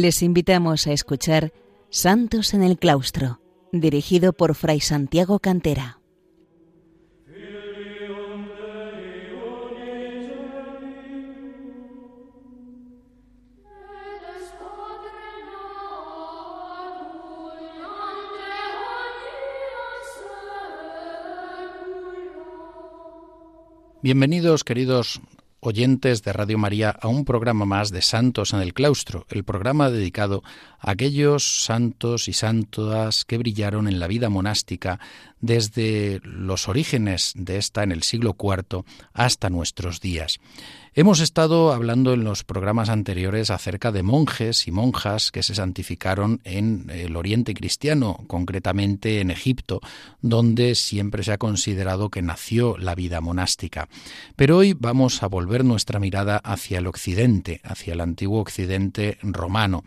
Les invitamos a escuchar Santos en el Claustro, dirigido por Fray Santiago Cantera. Bienvenidos, queridos oyentes de Radio María, a un programa más de Santos en el Claustro, el programa dedicado a aquellos santos y santas que brillaron en la vida monástica desde los orígenes de esta en el siglo IV hasta nuestros días. Hemos estado hablando en los programas anteriores acerca de monjes y monjas que se santificaron en el Oriente cristiano, concretamente en Egipto, donde siempre se ha considerado que nació la vida monástica. Pero hoy vamos a volver nuestra mirada hacia el Occidente, hacia el antiguo Occidente romano.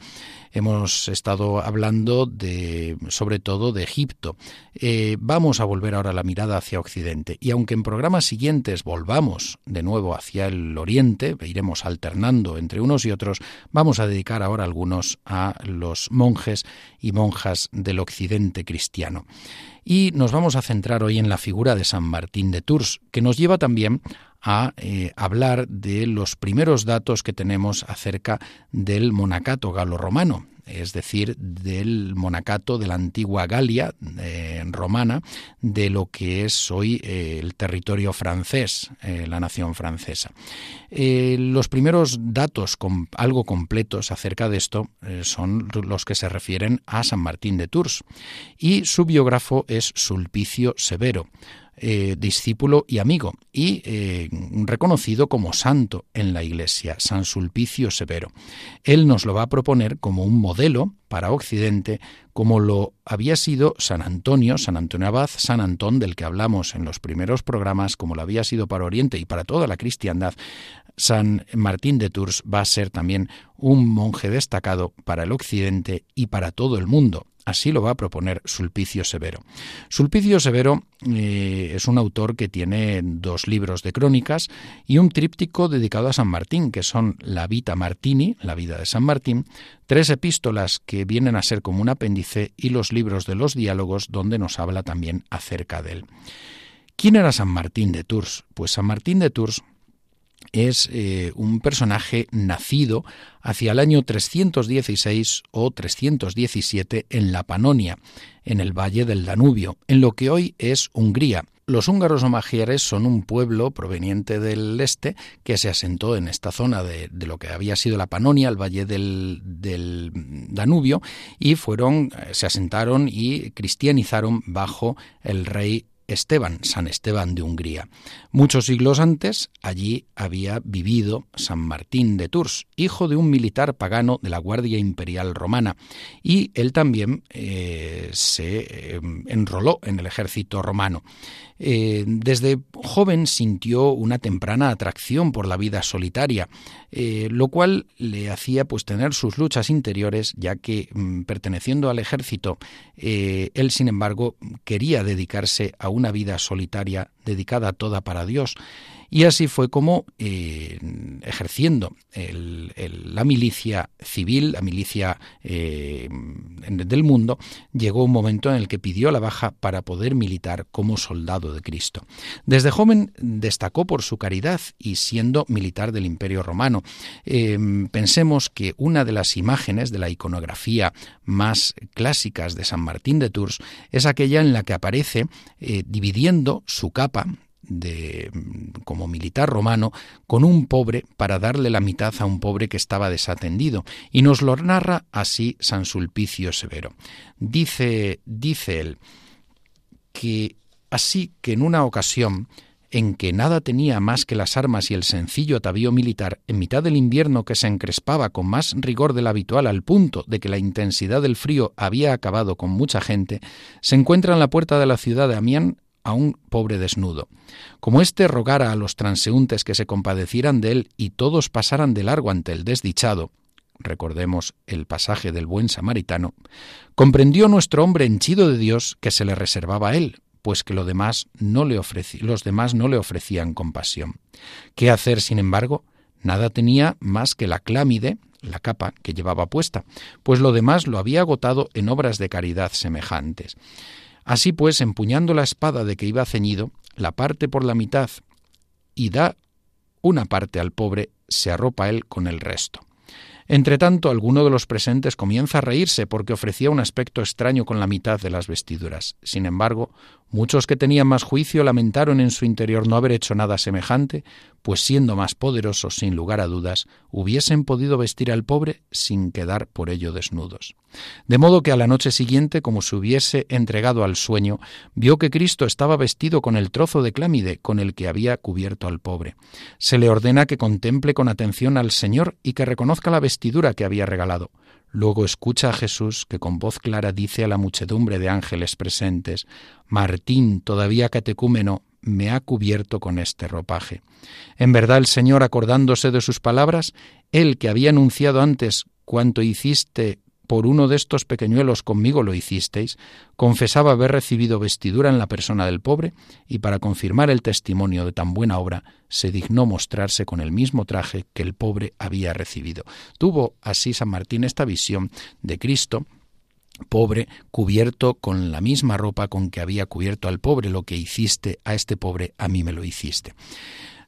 Hemos estado hablando de, sobre todo, de Egipto. Eh, vamos a volver ahora la mirada hacia Occidente. Y aunque en programas siguientes volvamos de nuevo hacia el Oriente, iremos alternando entre unos y otros, vamos a dedicar ahora algunos a los monjes y monjas del Occidente cristiano. Y nos vamos a centrar hoy en la figura de San Martín de Tours, que nos lleva también a eh, hablar de los primeros datos que tenemos acerca del monacato galo-romano, es decir, del monacato de la antigua Galia eh, romana, de lo que es hoy eh, el territorio francés, la nación francesa. los primeros datos algo completos acerca de esto son los que se refieren a San Martín de Tours y su biógrafo es Sulpicio Severo. Eh, discípulo y amigo, y eh, reconocido como santo en la Iglesia, San Sulpicio Severo. Él nos lo va a proponer como un modelo para Occidente, como lo había sido San Antonio, San Antonio Abad, San Antón, del que hablamos en los primeros programas, como lo había sido para Oriente y para toda la cristiandad. San Martín de Tours va a ser también un monje destacado para el Occidente y para todo el mundo. Así lo va a proponer Sulpicio Severo. Sulpicio Severo eh, es un autor que tiene dos libros de crónicas y un tríptico dedicado a San Martín, que son La Vita Martini, la vida de San Martín, tres epístolas que vienen a ser como un apéndice y los libros de los diálogos donde nos habla también acerca de él. ¿Quién era San Martín de Tours? Pues San Martín de Tours es eh, un personaje nacido hacia el año 316 o 317 en la Panonia, en el valle del Danubio, en lo que hoy es Hungría. Los húngaros o magieres son un pueblo proveniente del este que se asentó en esta zona de, lo que había sido la Panonia, el valle del, del Danubio, y fueron, eh, se asentaron y cristianizaron bajo el rey Esteban, San Esteban de Hungría. Muchos siglos antes, allí había vivido San Martín de Tours, hijo de un militar pagano de la Guardia Imperial Romana, y él también eh, se eh, enroló en el ejército romano. Eh, desde joven sintió una temprana atracción por la vida solitaria, lo cual le hacía pues tener sus luchas interiores, ya que mm, perteneciendo al ejército, él sin embargo quería dedicarse a una vida solitaria dedicada toda para Dios. Y así fue como, eh, ejerciendo la milicia civil, la milicia eh, del mundo, llegó un momento en el que pidió la baja para poder militar como soldado de Cristo. Desde joven destacó por su caridad y siendo militar del Imperio Romano. Eh, pensemos que una de las imágenes de la iconografía más clásicas de San Martín de Tours es aquella en la que aparece dividiendo su capa de como militar romano con un pobre para darle la mitad a un pobre que estaba desatendido y nos lo narra así San Sulpicio Severo. Dice dice él que así que en una ocasión en que nada tenía más que las armas y el sencillo atavío militar, en mitad del invierno que se encrespaba con más rigor del habitual al punto de que la intensidad del frío había acabado con mucha gente, se encuentra en la puerta de la ciudad de Amiens a un pobre desnudo. Como éste rogara a los transeúntes que se compadecieran de él y todos pasaran de largo ante el desdichado, recordemos el pasaje del buen samaritano, comprendió nuestro hombre henchido de Dios que se le reservaba a él, pues que lo los demás no le ofrecían compasión. ¿Qué hacer, sin embargo? Nada tenía más que la clámide, la capa que llevaba puesta, pues lo demás lo había agotado en obras de caridad semejantes. Así pues, empuñando la espada de que iba ceñido, la parte por la mitad y da una parte al pobre, se arropa él con el resto. Entretanto, alguno de los presentes comienza a reírse porque ofrecía un aspecto extraño con la mitad de las vestiduras. Sin embargo, muchos que tenían más juicio lamentaron en su interior no haber hecho nada semejante, pues siendo más poderosos, sin lugar a dudas, hubiesen podido vestir al pobre sin quedar por ello desnudos. De modo que a la noche siguiente, como se hubiese entregado al sueño, vio que Cristo estaba vestido con el trozo de clámide con el que había cubierto al pobre. Se le ordena que contemple con atención al Señor y que reconozca la vestidura que había regalado. Luego escucha a Jesús que con voz clara dice a la muchedumbre de ángeles presentes, Martín, todavía catecúmeno, me ha cubierto con este ropaje. En verdad el Señor, acordándose de sus palabras, él que había anunciado antes cuanto hiciste por uno de estos pequeñuelos conmigo lo hicisteis, confesaba haber recibido vestidura en la persona del pobre, y para confirmar el testimonio de tan buena obra, se dignó mostrarse con el mismo traje que el pobre había recibido. Tuvo así San Martín esta visión de Cristo, pobre, cubierto con la misma ropa con que había cubierto al pobre, lo que hiciste a este pobre, a mí me lo hiciste.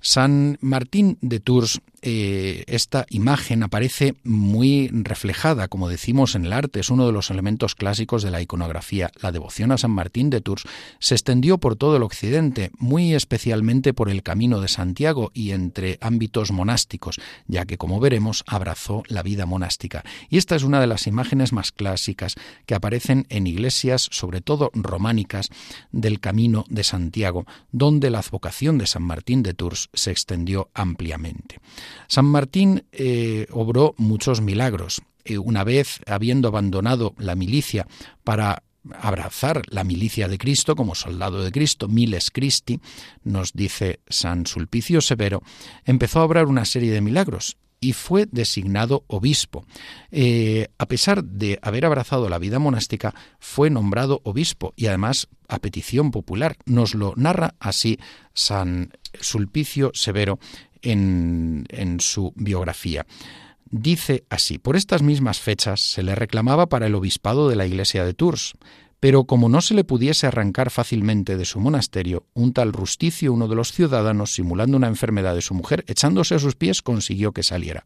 San Martín de Tours eh, esta imagen aparece muy reflejada, como decimos en el arte, es uno de los elementos clásicos de la iconografía. La devoción a San Martín de Tours se extendió por todo el occidente, muy especialmente por el camino de Santiago y entre ámbitos monásticos, ya que, como veremos, abrazó la vida monástica. Y esta es una de las imágenes más clásicas que aparecen en iglesias, sobre todo románicas, del camino de Santiago, donde la advocación de San Martín de Tours se extendió ampliamente. San Martín eh, obró muchos milagros. Eh, una vez, habiendo abandonado la milicia para abrazar la milicia de Cristo como soldado de Cristo, Miles Christi, nos dice San Sulpicio Severo, empezó a obrar una serie de milagros y fue designado obispo. Eh, a pesar de haber abrazado la vida monástica, fue nombrado obispo y además a petición popular. Nos lo narra así San Sulpicio Severo en, su biografía. Dice así, por estas mismas fechas se le reclamaba para el obispado de la iglesia de Tours, pero como no se le pudiese arrancar fácilmente de su monasterio, un tal Rusticio, uno de los ciudadanos, simulando una enfermedad de su mujer, echándose a sus pies, consiguió que saliera.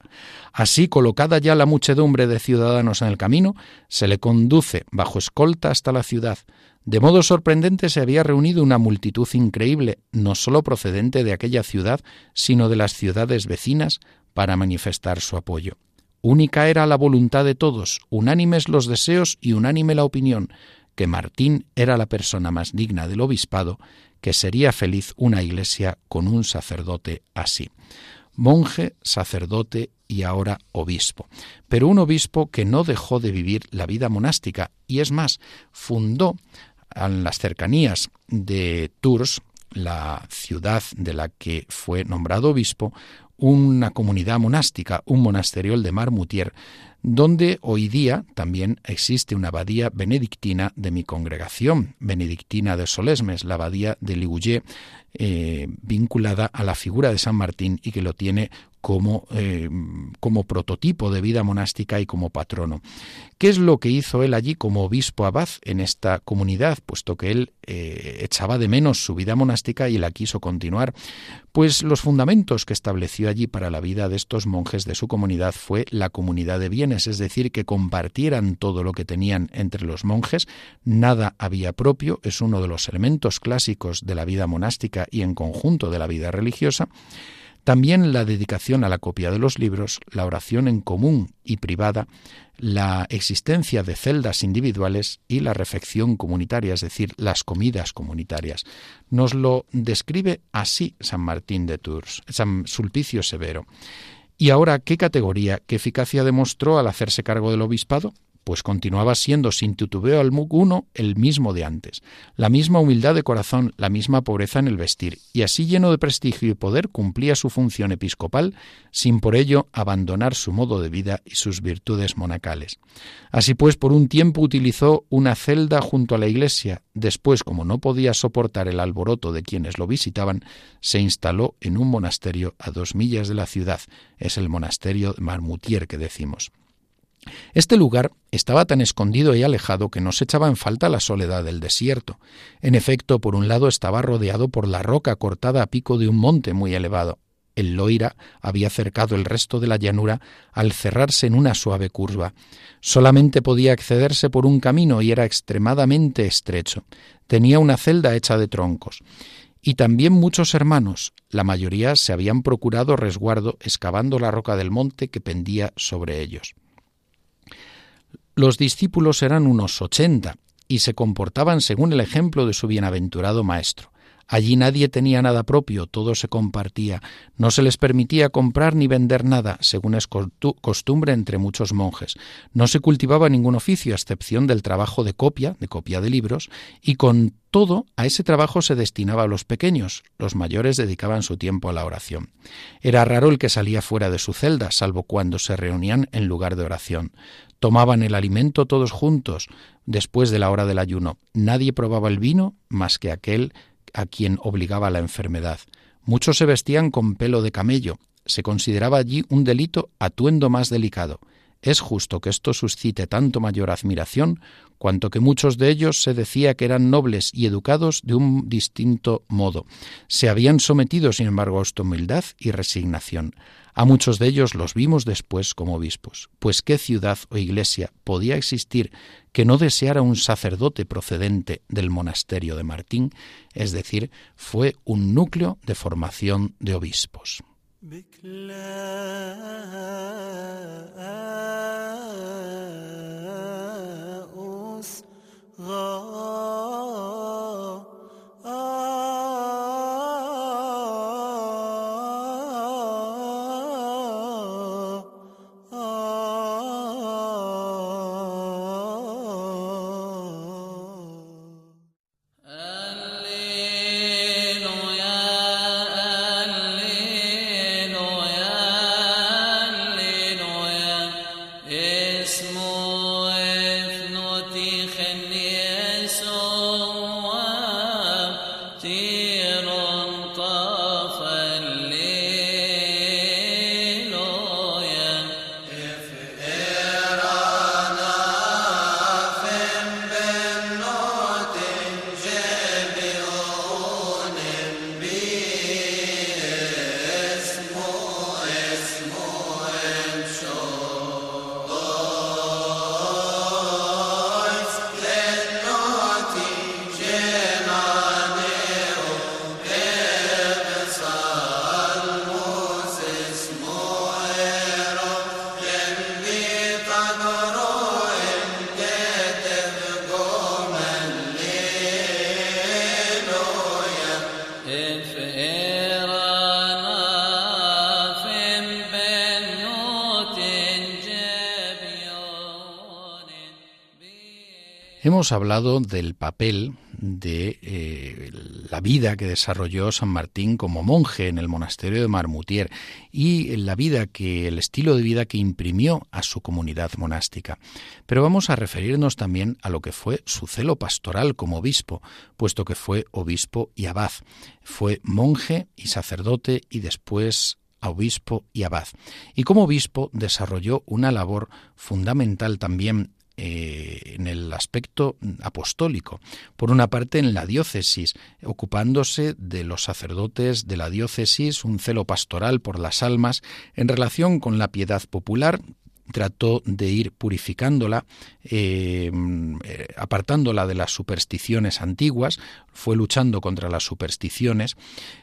Así, colocada ya la muchedumbre de ciudadanos en el camino, se le conduce bajo escolta hasta la ciudad, de modo sorprendente se había reunido una multitud increíble, no sólo procedente de aquella ciudad, sino de las ciudades vecinas, para manifestar su apoyo. Única era la voluntad de todos, unánimes los deseos y unánime la opinión, que Martín era la persona más digna del obispado, que sería feliz una iglesia con un sacerdote así. Monje, sacerdote y ahora obispo. Pero un obispo que no dejó de vivir la vida monástica y es más, fundó en las cercanías de Tours, la ciudad de la que fue nombrado obispo, una comunidad monástica, un monasterio, el de Marmoutier, donde hoy día también existe una abadía benedictina de mi congregación, benedictina de Solesmes, la abadía de Ligouillet, eh, vinculada a la figura de San Martín y que lo tiene como, eh, como, prototipo de vida monástica y como patrono. ¿Qué es lo que hizo él allí como obispo abad en esta comunidad, puesto que él eh, echaba de menos su vida monástica y la quiso continuar? Pues los fundamentos que estableció allí para la vida de estos monjes de su comunidad fue la comunidad de bienes, es decir, que compartieran todo lo que tenían entre los monjes, nada había propio, es uno de los elementos clásicos de la vida monástica y en conjunto de la vida religiosa, también la dedicación a la copia de los libros, la oración en común y privada, la existencia de celdas individuales y la refección comunitaria, es decir, las comidas comunitarias. Nos lo describe así San Martín de Tours, San Sulpicio Severo. ¿Y ahora qué categoría, qué eficacia demostró al hacerse cargo del obispado? Pues continuaba siendo sin titubeo alguno el mismo de antes, la misma humildad de corazón, la misma pobreza en el vestir, y así lleno de prestigio y poder cumplía su función episcopal sin por ello abandonar su modo de vida y sus virtudes monacales. Así pues, por un tiempo utilizó una celda junto a la iglesia, después, como no podía soportar el alboroto de quienes lo visitaban, se instaló en un monasterio a dos millas de la ciudad, es el monasterio de Marmutier que decimos. Este lugar estaba tan escondido y alejado que no se echaba en falta la soledad del desierto. En efecto, por un lado estaba rodeado por la roca cortada a pico de un monte muy elevado. El Loira había cercado el resto de la llanura al cerrarse en una suave curva. Solamente podía accederse por un camino y era extremadamente estrecho. Tenía una celda hecha de troncos. Y también muchos hermanos, la mayoría se habían procurado resguardo excavando la roca del monte que pendía sobre ellos. Los discípulos eran unos ochenta y se comportaban según el ejemplo de su bienaventurado Maestro. Allí nadie tenía nada propio, todo se compartía, no se les permitía comprar ni vender nada, según es costumbre entre muchos monjes. No se cultivaba ningún oficio, a excepción del trabajo de copia, de copia de libros, y con todo a ese trabajo se destinaba a los pequeños, los mayores dedicaban su tiempo a la oración. Era raro el que salía fuera de su celda, salvo cuando se reunían en lugar de oración. Tomaban el alimento todos juntos, después de la hora del ayuno. Nadie probaba el vino más que aquel a quien obligaba la enfermedad. Muchos se vestían con pelo de camello. Se consideraba allí un delito atuendo más delicado. Es justo que esto suscite tanto mayor admiración, cuanto que muchos de ellos se decía que eran nobles y educados de un distinto modo. Se habían sometido, sin embargo, a esta humildad y resignación. A muchos de ellos los vimos después como obispos. Pues qué ciudad o iglesia podía existir que no deseara un sacerdote procedente del monasterio de Martín, es decir, fue un núcleo de formación de obispos. بك infinite. Hemos hablado del papel de eh, la vida que desarrolló San Martín como monje en el monasterio de Marmutier y la vida que el estilo de vida que imprimió a su comunidad monástica. Pero vamos a referirnos también a lo que fue su celo pastoral como obispo, puesto que fue obispo y abad. Fue monje y sacerdote y después obispo y abad. Y como obispo desarrolló una labor fundamental también eh, en el aspecto apostólico. Por una parte, en la diócesis, ocupándose de los sacerdotes de la diócesis, un celo pastoral por las almas, en relación con la piedad popular, trató de ir purificándola, eh, apartándola de las supersticiones antiguas, fue luchando contra las supersticiones.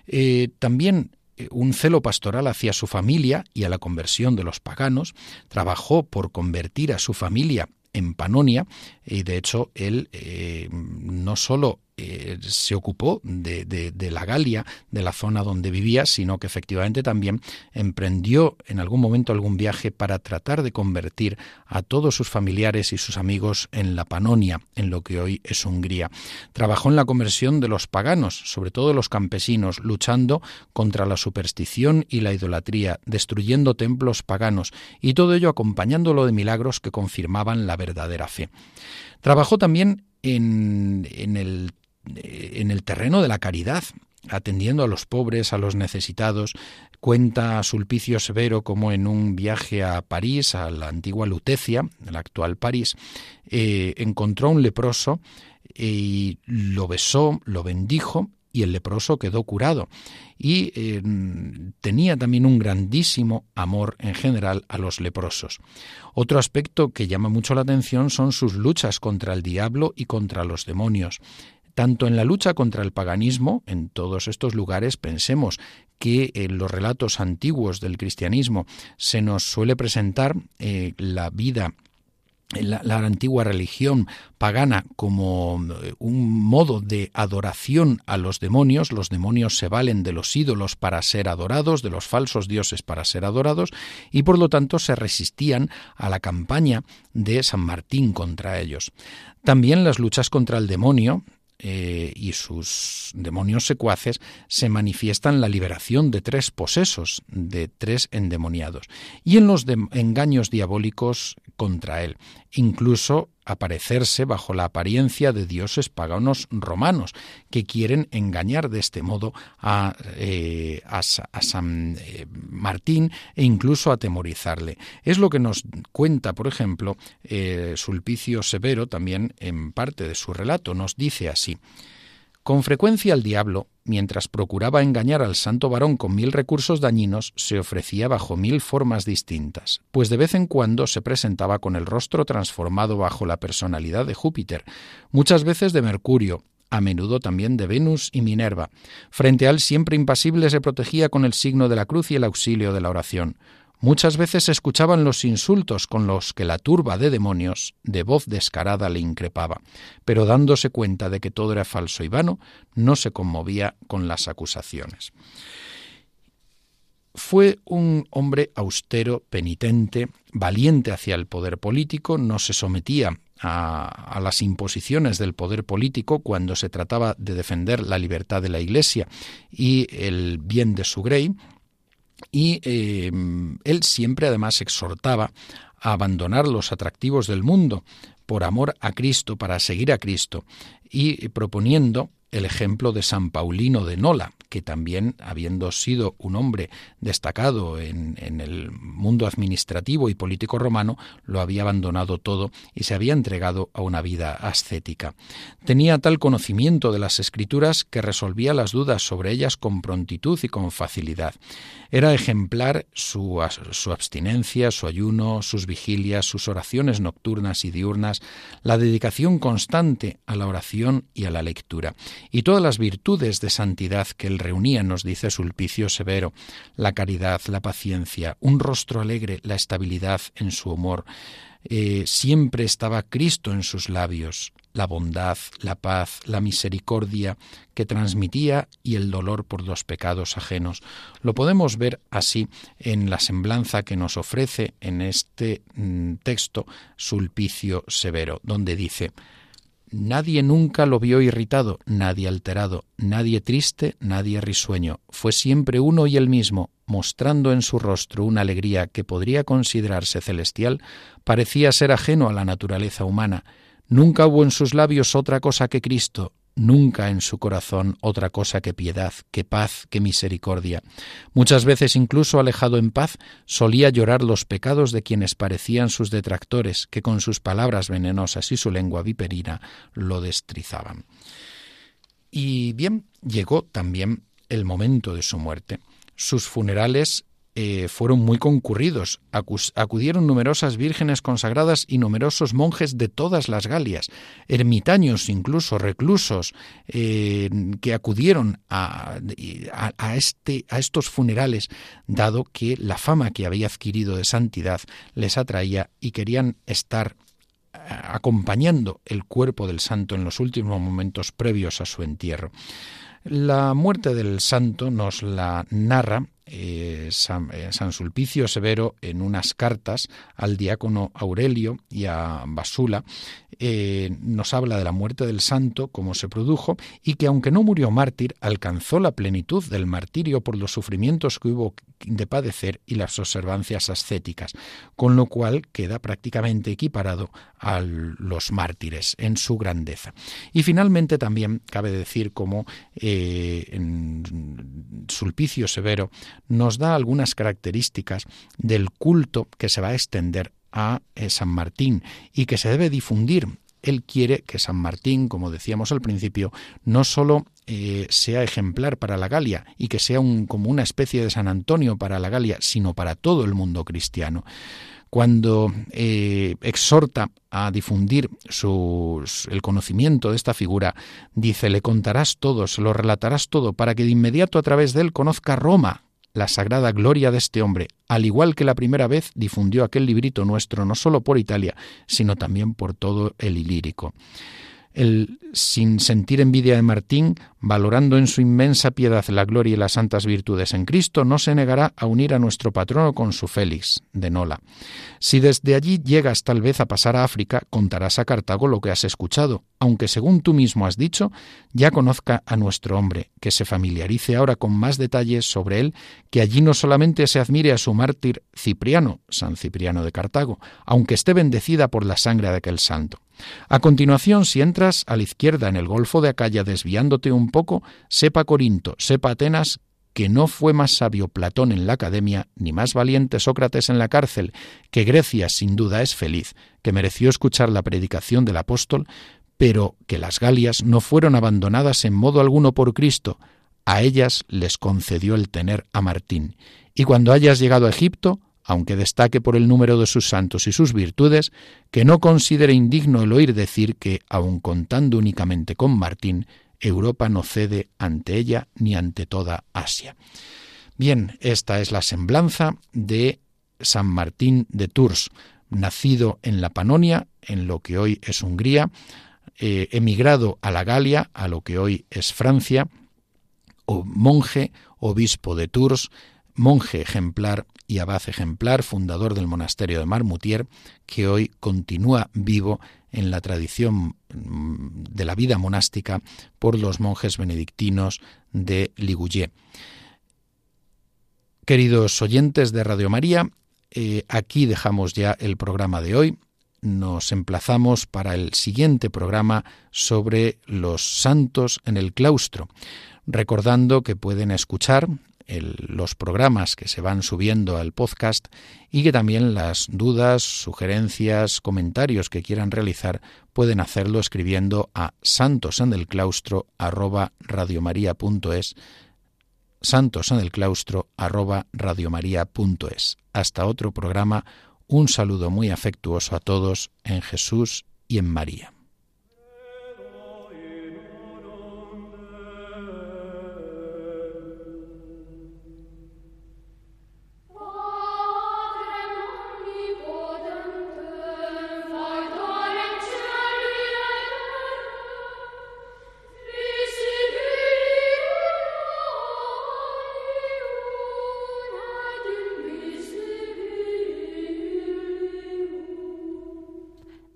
Eh, también un celo pastoral hacia su familia y a la conversión de los paganos, trabajó por convertir a su familia en Panonia y de hecho él eh, no solo eh, se ocupó de, de, la Galia, de la zona donde vivía, sino que efectivamente también emprendió en algún momento algún viaje para tratar de convertir a todos sus familiares y sus amigos en la Panonia, en lo que hoy es Hungría. Trabajó en la conversión de los paganos, sobre todo los campesinos, luchando contra la superstición y la idolatría, destruyendo templos paganos, y todo ello acompañándolo de milagros que confirmaban la verdadera fe. Trabajó también en, en el en el terreno de la caridad, atendiendo a los pobres, a los necesitados. Cuenta Sulpicio Severo como en un viaje a París, a la antigua Lutecia, la actual París, eh, encontró un leproso y lo besó, lo bendijo y el leproso quedó curado. Y eh, tenía también un grandísimo amor en general a los leprosos. Otro aspecto que llama mucho la atención son sus luchas contra el diablo y contra los demonios. Tanto en la lucha contra el paganismo, en todos estos lugares, pensemos que en los relatos antiguos del cristianismo se nos suele presentar eh, la vida la, la, antigua religión pagana como eh, un modo de adoración a los demonios. Los demonios se valen de los ídolos para ser adorados, de los falsos dioses para ser adorados, y por lo tanto se resistían a la campaña de San Martín contra ellos. También las luchas contra el demonio eh, y sus demonios secuaces se manifiestan la liberación de tres posesos, de tres endemoniados, y en los engaños diabólicos contra él, incluso aparecerse bajo la apariencia de dioses paganos romanos, que quieren engañar de este modo a, eh, San eh, Martín e incluso atemorizarle. Es lo que nos cuenta, por ejemplo, eh, Sulpicio Severo también en parte de su relato. Nos dice así. Con frecuencia el diablo, mientras procuraba engañar al santo varón con mil recursos dañinos, se ofrecía bajo mil formas distintas, pues de vez en cuando se presentaba con el rostro transformado bajo la personalidad de Júpiter, muchas veces de Mercurio, a menudo también de Venus y Minerva. Frente a él siempre impasible se protegía con el signo de la cruz y el auxilio de la oración. Muchas veces escuchaban los insultos con los que la turba de demonios, de voz descarada, le increpaba, pero dándose cuenta de que todo era falso y vano, no se conmovía con las acusaciones. Fue un hombre austero, penitente, valiente hacia el poder político, no se sometía a, a, las imposiciones del poder político cuando se trataba de defender la libertad de la Iglesia y el bien de su grey, y eh, él siempre además exhortaba a abandonar los atractivos del mundo por amor a Cristo, para seguir a Cristo, y proponiendo el ejemplo de San Paulino de Nola, que también, habiendo sido un hombre destacado en, el mundo administrativo y político romano, lo había abandonado todo y se había entregado a una vida ascética. Tenía tal conocimiento de las escrituras que resolvía las dudas sobre ellas con prontitud y con facilidad. Era ejemplar su, su abstinencia, su ayuno, sus vigilias, sus oraciones nocturnas y diurnas, la dedicación constante a la oración y a la lectura, y todas las virtudes de santidad que él reunía, nos dice Sulpicio Severo, la caridad, la paciencia, un rostro alegre, la estabilidad en su humor. Eh, siempre estaba Cristo en sus labios, la bondad, la paz, la misericordia que transmitía y el dolor por los pecados ajenos. Lo podemos ver así en la semblanza que nos ofrece en este mm, texto Sulpicio Severo, donde dice Nadie nunca lo vio irritado, nadie alterado, nadie triste, nadie risueño. Fue siempre uno y el mismo, mostrando en su rostro una alegría que podría considerarse celestial, parecía ser ajeno a la naturaleza humana. Nunca hubo en sus labios otra cosa que Cristo, nunca en su corazón otra cosa que piedad, que paz, que misericordia. Muchas veces incluso alejado en paz, solía llorar los pecados de quienes parecían sus detractores, que con sus palabras venenosas y su lengua viperina lo destrizaban. Y bien, llegó también el momento de su muerte. Sus funerales eh, fueron muy concurridos. acudieron numerosas vírgenes consagradas y numerosos monjes de todas las Galias, ermitaños incluso, reclusos, eh, que acudieron a, a, este, a estos funerales, dado que la fama que había adquirido de santidad les atraía y querían estar acompañando el cuerpo del santo en los últimos momentos previos a su entierro. La muerte del santo nos la narra eh, San, eh, San, Sulpicio Severo en unas cartas al diácono Aurelio y a Basula eh, nos habla de la muerte del santo, cómo se produjo, y que aunque no murió mártir, alcanzó la plenitud del martirio por los sufrimientos que hubo de padecer y las observancias ascéticas, con lo cual queda prácticamente equiparado a los mártires en su grandeza. Y finalmente también cabe decir cómo eh, en Sulpicio Severo nos da algunas características del culto que se va a extender a eh, San Martín y que se debe difundir. Él quiere que San Martín, como decíamos al principio, no solo eh, sea ejemplar para la Galia y que sea como una especie de San Antonio para la Galia, sino para todo el mundo cristiano cuando eh, exhorta a difundir el conocimiento de esta figura, dice, le contarás todo, se lo relatarás todo, para que de inmediato a través de él conozca Roma, la sagrada gloria de este hombre, al igual que la primera vez difundió aquel librito nuestro no solo por Italia, sino también por todo el Ilírico. El, sin sentir envidia de Martín, valorando en su inmensa piedad la gloria y las santas virtudes en Cristo, no se negará a unir a nuestro patrono con su Félix, de Nola. Si desde allí llegas tal vez a pasar a África, contarás a Cartago lo que has escuchado, aunque según tú mismo has dicho, ya conozca a nuestro hombre, que se familiarice ahora con más detalles sobre él, que allí no solamente se admire a su mártir Cipriano, San Cipriano de Cartago, aunque esté bendecida por la sangre de aquel santo. A continuación, si entras a la izquierda en el Golfo de Acaya desviándote un poco, sepa Corinto, sepa Atenas, que no fue más sabio Platón en la academia, ni más valiente Sócrates en la cárcel, que Grecia sin duda es feliz, que mereció escuchar la predicación del apóstol, pero que las Galias no fueron abandonadas en modo alguno por Cristo, a ellas les concedió el tener a Martín. Y cuando hayas llegado a Egipto, aunque destaque por el número de sus santos y sus virtudes, que no considere indigno el oír decir que, aun contando únicamente con Martín, Europa no cede ante ella ni ante toda Asia. Bien, esta es la semblanza de San Martín de Tours, nacido en la Panonia, en lo que hoy es Hungría, eh, emigrado a la Galia, a lo que hoy es Francia, o monje, obispo de Tours, monje ejemplar y abad ejemplar, fundador del monasterio de Marmoutier, que hoy continúa vivo en la tradición mm, de la vida monástica por los monjes benedictinos de Ligouillet. Queridos oyentes de Radio María, eh, aquí dejamos ya el programa de hoy. Nos emplazamos para el siguiente programa sobre los santos en el claustro, recordando que pueden escuchar los programas que se van subiendo al podcast y que también las dudas, sugerencias, comentarios que quieran realizar pueden hacerlo escribiendo a santosandelclaustro arroba radiomaria.es santosandelclaustro arroba radiomaria.es Hasta otro programa, un saludo muy afectuoso a todos en Jesús y en María.